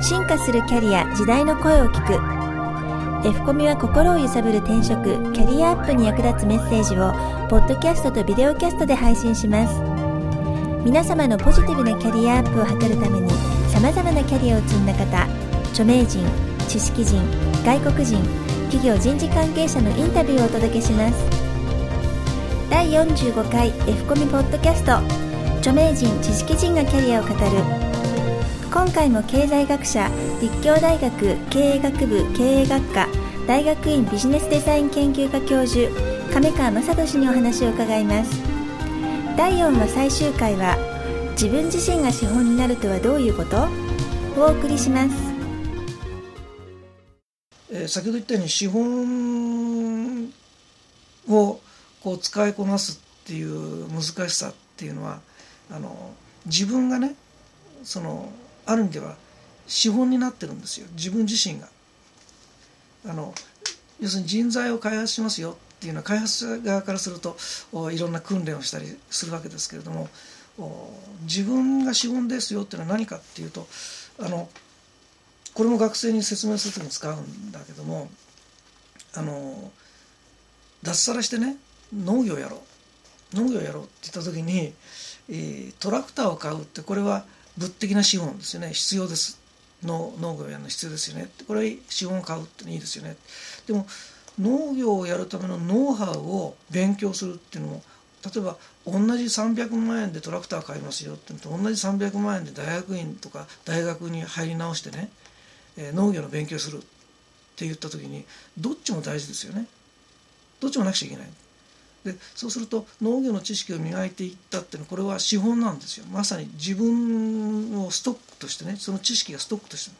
進化するキャリア時代の声を聞く。F コミは心を揺さぶる転職キャリアアップに役立つメッセージをポッドキャストとビデオキャストで配信します。皆様のポジティブなキャリアアップを図るために様々なキャリアを積んだ方著名人知識人外国人企業人事関係者のインタビューをお届けします。第45回 F コミポッドキャスト。著名人知識人がキャリアを語る今回も経済学者立教大学経営学部経営学科大学院ビジネスデザイン研究科教授亀川雅人氏にお話を伺います。第4話最終回は自分自身が資本になるとはどういうこと？お送りします、えー先ほど言ったように資本をこう使いこなすっていう難しさっていうのはあの自分がねそのある意味では資本になってるんですよ。自分自身が。あの要するに人材を開発しますよ。っていうのは開発者側からするとおいろんな訓練をしたりするわけですけれども自分が資本ですよっていうのは何かっていうとあのこれも学生に説明する時に使うんだけどもあの脱サラしてね農業やろう。農業やろうって言った時に、えートラクターを買うってこれは物的な資本ですよね。必要です。農農業をやるの必要ですよね。これ資本を買うっていいですよね。でも農業をやるためのノウハウを勉強するっていうのも例えば同じ300万円でトラクター買いますよってのと同じ300万円で大学院とか大学に入り直してね、え農業の勉強するって言った時にどっちも大事ですよね。どっちもなくちゃいけない。でそうすると農業の知識を磨いていったっていうのはこれは資本なんですよ。まさに自分をストックとしてねその知識がストックとして。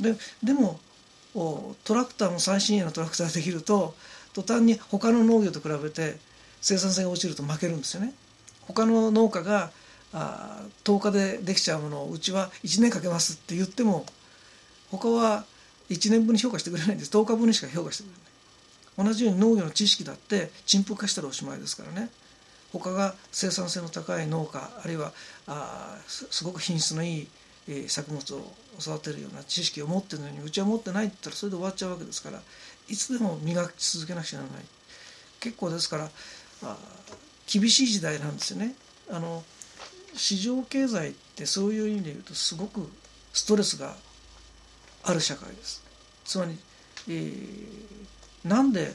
ででもトラクターも最新鋭のトラクターができると途端に他の農業と比べて生産性が落ちると負けるんですよね。他の農家があ10日でできちゃうものをうちは1年かけますって言っても他は1年分に評価してくれないんです。10日分にしか評価してくれない。同じように農業の知識だって陳腐化したらおしまいですからね。他が生産性の高い農家あるいはあすごく品質のいい、作物を育てるような知識を持ってるのにうちは持ってないって言ったらそれで終わっちゃうわけですからいつでも磨き続けなくちゃならない。結構ですからあ厳しい時代なんですよね。あの市場経済ってそういう意味で言うとすごくストレスがある社会です。つまり、えーなんで、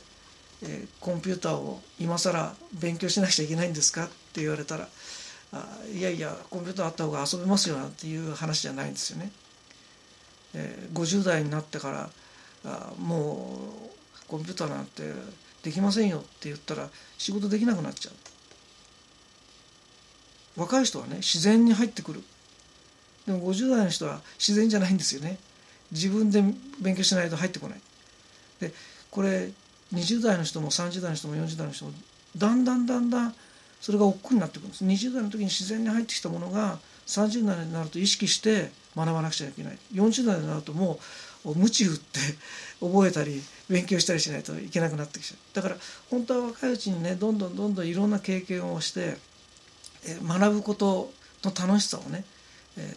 えーコンピューターを今更勉強しなくちゃいけないんですかって言われたらあいやいやコンピューターあった方が遊べますよなんていう話じゃないんですよね。えー50代になってからあもうコンピューターなんてできませんよって言ったら仕事できなくなっちゃう。若い人はね自然に入ってくる。でも50代の人は自然じゃないんですよね。自分で勉強しないと入ってこない。でこれ20代の人も30代の人も40代の人もだんだんだんだんそれが億劫になってくるんです。20代の時に自然に入ってきたものが30代になると意識して学ばなくちゃいけない。40代になるともう鞭打って覚えたり勉強したりしないといけなくなってきちゃう。だから本当は若いうちにねどんどんどんどんいろんな経験をして学ぶことの楽しさをね、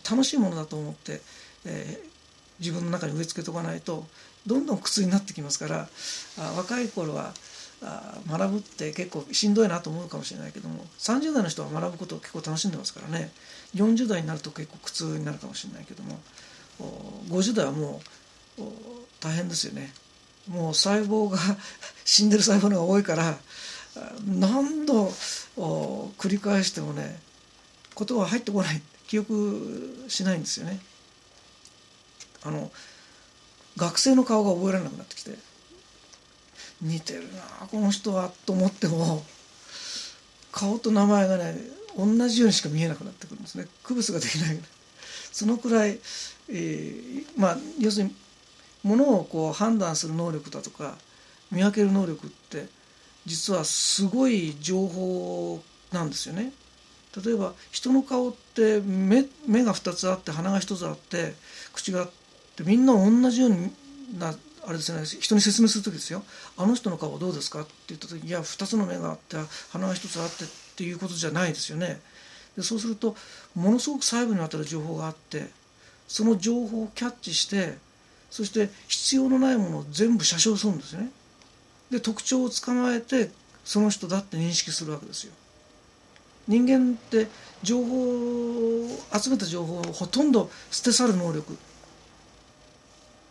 楽しいものだと思って、えー自分の中に植え付けておかないとどんどん苦痛になってきますからあ若い頃はあ学ぶって結構しんどいなと思うかもしれないけども30代の人は学ぶことを結構楽しんでますからね。40代になると結構苦痛になるかもしれないけども50代はもう大変ですよね。もう細胞が 死んでる細胞のが多いから何度繰り返してもね言葉が入ってこない。記憶しないんですよね。あの学生の顔が覚えられなくなってきて似てるなこの人はと思っても顔と名前がね同じようにしか見えなくなってくるんですね区別ができないそのくらい、えーまあ要するにものをこう判断する能力だとか見分ける能力って実はすごい情報なんですよね。例えば人の顔って目目が2つあって鼻が1つあって口があってみんな同じようなあれですね人に説明する時ですよ「あの人の顔はどうですか?」って言った時いや2つの目があって鼻が1つあってっていうことじゃないですよね。でそうするとものすごく細部にわたる情報があってその情報をキャッチしてそして必要のないものを全部写生するんですねで特徴を捕まえてその人だって認識するわけですよ人間って情報集めた情報をほとんど捨て去る能力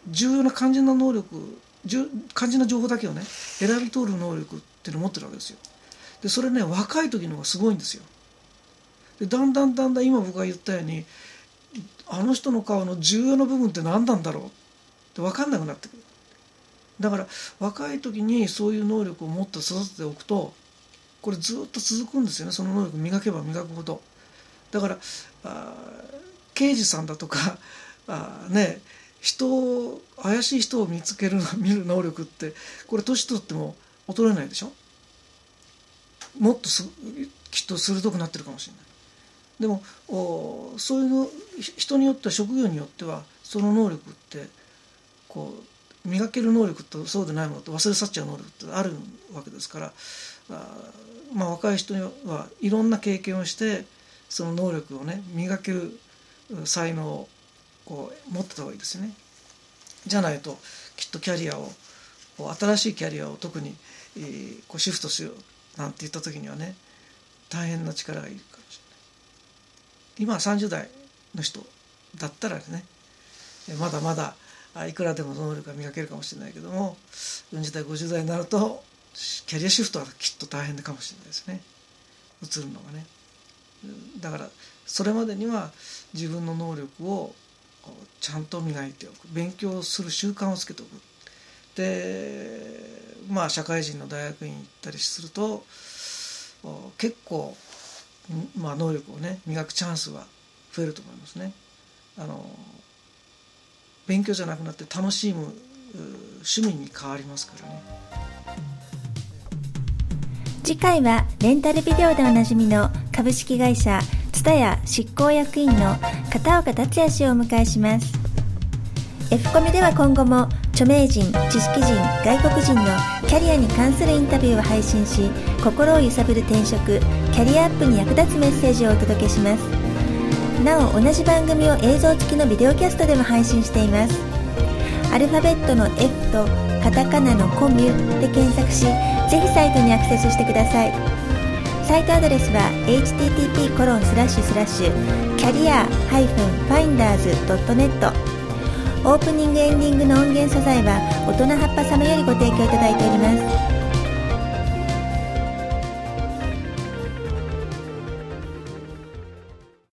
重要な肝心な能力肝心な情報だけをね選び取る能力っていうのを持ってるわけですよ。でそれね若い時の方がすごいんですよ。でだんだんだんだん今僕が言ったようにあの人の顔の重要な部分って何なんだろう？って分かんなくなってくる。だから若い時にそういう能力を持って育てておくとこれずっと続くんですよね。その能力磨けば磨くほど。だからあ刑事さんだとかあね人怪しい人を見つける 見る能力ってこれ年取っても衰えないでしょ？もっとすきっと鋭くなってるかもしれない。でもおそういうの人によっては職業によってはその能力ってこう磨ける能力とそうでないものと忘れ去っちゃう能力ってあるわけですからあまあ若い人にはいろんな経験をしてその能力をね磨ける才能をこう持ってた方がいいですよね。じゃないときっとキャリアを新しいキャリアを特に、えー、こうシフトしようなんて言った時にはね大変な力がいるかもしれない。今30代の人だったらねまだまだいくらでも能力が磨けるかもしれないけども40代50代になるとキャリアシフトはきっと大変かもしれないですね。移るのがね。だからそれまでには自分の能力をちゃんと磨いておく勉強する習慣をつけておくでまあ社会人の大学院行ったりすると結構、まあ、能力をね磨くチャンスは増えると思いますね。あの勉強じゃなくなって楽しむ趣味に変わりますからね。次回はレンタルビデオでおなじみの株式会社蔦屋執行役員の片岡達也氏をお迎えします。F コミでは今後も著名人知識人外国人のキャリアに関するインタビューを配信し心を揺さぶる転職キャリアアップに役立つメッセージをお届けします。なお同じ番組を映像付きのビデオキャストでも配信しています。アルファベットの F とカタカナのコミュで検索しぜひサイトにアクセスしてください。サイトアドレスは http コロンスラッシュスラッシュキャリア -finders.net オープニングエンディングの音源素材は大人葉っぱ様よりご提供いただいております。